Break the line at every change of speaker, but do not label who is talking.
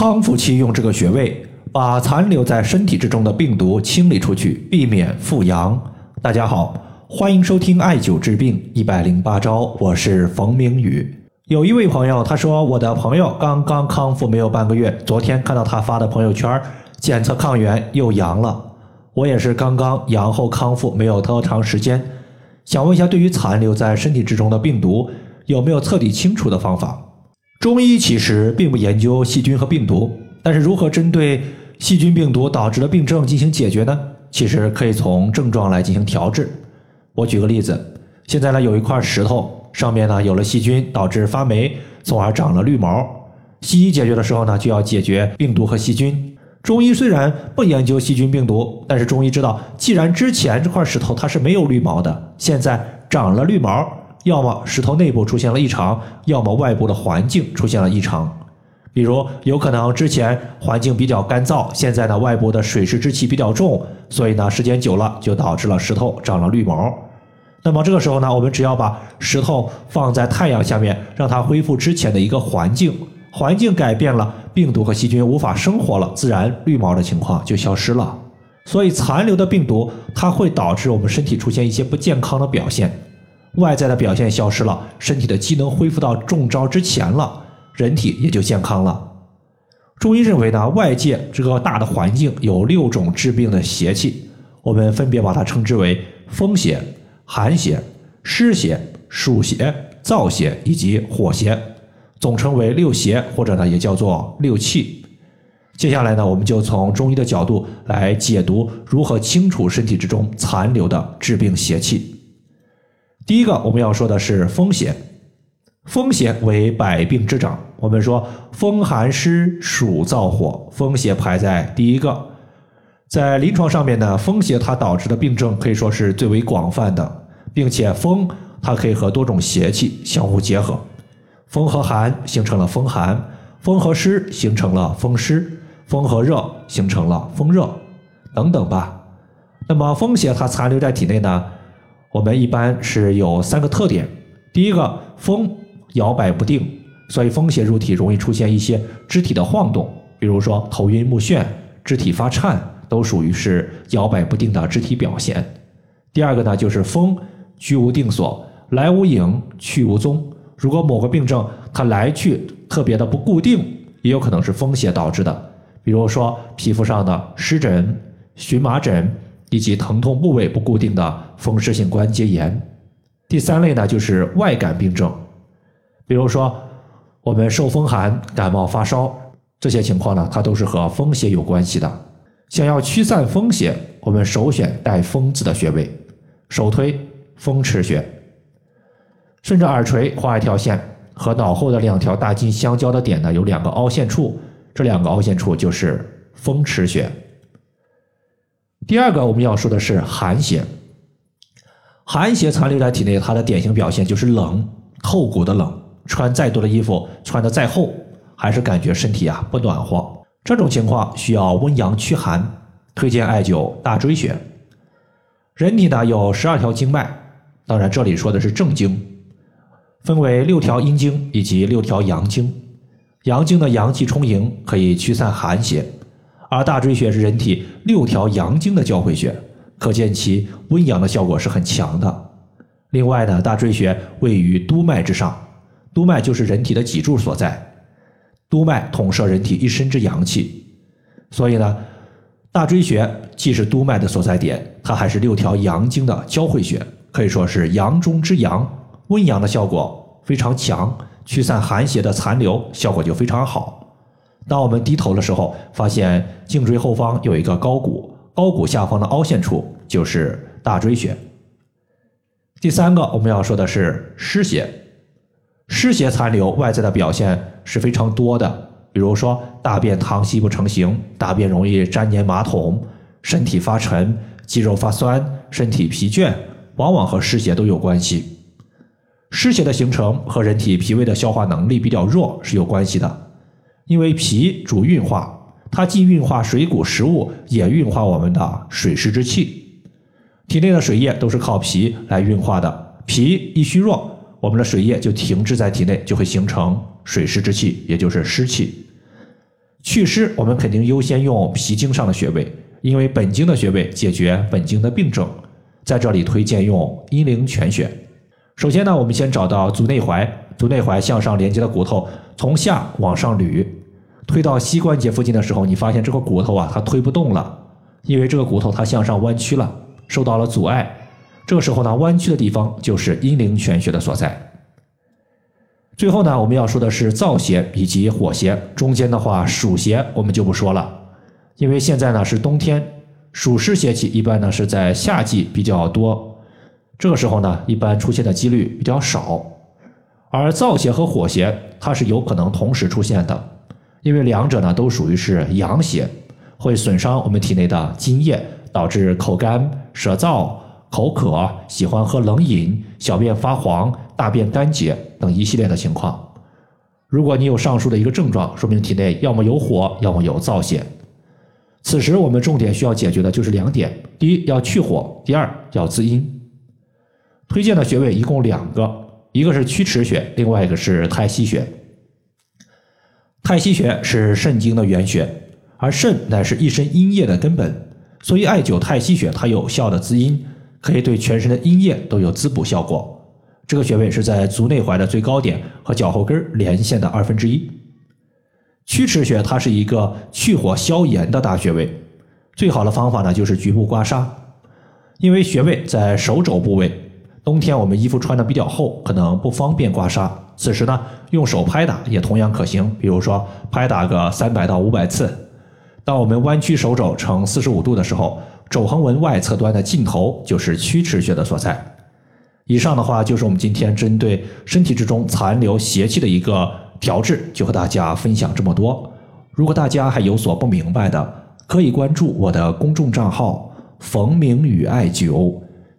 康复期用这个穴位把残留在身体之中的病毒清理出去，避免复阳。大家好，欢迎收听艾灸治病一百零八招，我是冯明宇。有一位朋友他说，我的朋友刚刚康复没有半个月，昨天看到他发的朋友圈，检测抗原又阳了。我也是刚刚阳后康复，没有多长时间，想问一下，对于残留在身体之中的病毒，有没有彻底清除的方法？中医其实并不研究细菌和病毒，但是如何针对细菌、病毒导致的病症进行解决呢？其实可以从症状来进行调治。我举个例子，现在呢有一块石头，上面呢有了细菌，导致发霉，从而长了绿毛。西医解决的时候呢，就要解决病毒和细菌。中医虽然不研究细菌病毒，但是中医知道，既然之前这块石头它是没有绿毛的，现在长了绿毛。要么石头内部出现了异常，要么外部的环境出现了异常。比如，有可能之前环境比较干燥，现在呢外部的水湿之气比较重，所以呢时间久了就导致了石头长了绿毛。那么这个时候呢，我们只要把石头放在太阳下面，让它恢复之前的一个环境，环境改变了，病毒和细菌无法生活了，自然绿毛的情况就消失了。所以残留的病毒它会导致我们身体出现一些不健康的表现。外在的表现消失了，身体的机能恢复到中招之前了，人体也就健康了。中医认为呢，外界这个大的环境有六种致病的邪气，我们分别把它称之为风邪、寒邪、湿邪、暑邪、燥邪以及火邪，总称为六邪，或者呢也叫做六气。接下来呢，我们就从中医的角度来解读如何清除身体之中残留的致病邪气。第一个我们要说的是风邪，风邪为百病之长。我们说风寒湿暑燥火，风邪排在第一个。在临床上面呢，风邪它导致的病症可以说是最为广泛的，并且风它可以和多种邪气相互结合，风和寒形成了风寒，风和湿形成了风湿，风和热形成了风热，等等吧。那么风邪它残留在体内呢？我们一般是有三个特点，第一个风摇摆不定，所以风邪入体容易出现一些肢体的晃动，比如说头晕目眩、肢体发颤，都属于是摇摆不定的肢体表现。第二个呢，就是风居无定所，来无影，去无踪。如果某个病症它来去特别的不固定，也有可能是风邪导致的，比如说皮肤上的湿疹、荨麻疹。以及疼痛部位不固定的风湿性关节炎。第三类呢，就是外感病症，比如说我们受风寒、感冒发烧这些情况呢，它都是和风邪有关系的。想要驱散风邪，我们首选带“风”字的穴位，首推风池穴。顺着耳垂画一条线，和脑后的两条大筋相交的点呢，有两个凹陷处，这两个凹陷处就是风池穴。第二个我们要说的是寒邪，寒邪残留在体内，它的典型表现就是冷，透骨的冷，穿再多的衣服，穿的再厚，还是感觉身体啊不暖和。这种情况需要温阳驱寒，推荐艾灸大椎穴。人体呢有十二条经脉，当然这里说的是正经，分为六条阴经以及六条阳经，阳经的阳气充盈，可以驱散寒邪。而大椎穴是人体六条阳经的交汇穴，可见其温阳的效果是很强的。另外呢，大椎穴位于督脉之上，督脉就是人体的脊柱所在，督脉统摄人体一身之阳气，所以呢，大椎穴既是督脉的所在点，它还是六条阳经的交汇穴，可以说是阳中之阳，温阳的效果非常强，驱散寒邪的残留效果就非常好。当我们低头的时候，发现颈椎后方有一个高骨，高骨下方的凹陷处就是大椎穴。第三个我们要说的是湿邪，湿邪残留外在的表现是非常多的，比如说大便溏稀不成形，大便容易粘黏马桶，身体发沉，肌肉发酸，身体疲倦，往往和湿邪都有关系。湿邪的形成和人体脾胃的消化能力比较弱是有关系的。因为脾主运化，它既运化水谷食物，也运化我们的水湿之气。体内的水液都是靠脾来运化的，脾一虚弱，我们的水液就停滞在体内，就会形成水湿之气，也就是湿气。祛湿，我们肯定优先用脾经上的穴位，因为本经的穴位解决本经的病症。在这里推荐用阴陵泉穴。首先呢，我们先找到足内踝，足内踝向上连接的骨头，从下往上捋，推到膝关节附近的时候，你发现这个骨头啊，它推不动了，因为这个骨头它向上弯曲了，受到了阻碍。这个时候呢，弯曲的地方就是阴陵泉穴的所在。最后呢，我们要说的是燥邪以及火邪。中间的话，暑邪我们就不说了，因为现在呢是冬天，暑湿邪气一般呢是在夏季比较多，这个时候呢一般出现的几率比较少。而燥邪和火邪它是有可能同时出现的，因为两者呢都属于是阳邪，会损伤我们体内的津液，导致口干舌燥。口渴、喜欢喝冷饮、小便发黄、大便干结等一系列的情况。如果你有上述的一个症状，说明体内要么有火，要么有燥邪。此时我们重点需要解决的就是两点：第一要去火，第二要滋阴。推荐的穴位一共两个，一个是曲池穴，另外一个是太溪穴。太溪穴是肾经的原穴，而肾乃是一身阴液的根本，所以艾灸太溪穴它有效的滋阴。可以对全身的阴液都有滋补效果。这个穴位是在足内踝的最高点和脚后跟连线的二分之一。曲池穴它是一个去火消炎的大穴位，最好的方法呢就是局部刮痧，因为穴位在手肘部位。冬天我们衣服穿的比较厚，可能不方便刮痧，此时呢用手拍打也同样可行。比如说拍打个三百到五百次。当我们弯曲手肘呈四十五度的时候。肘横纹外侧端的尽头就是曲池穴的所在。以上的话就是我们今天针对身体之中残留邪气的一个调治，就和大家分享这么多。如果大家还有所不明白的，可以关注我的公众账号“冯明宇艾灸”，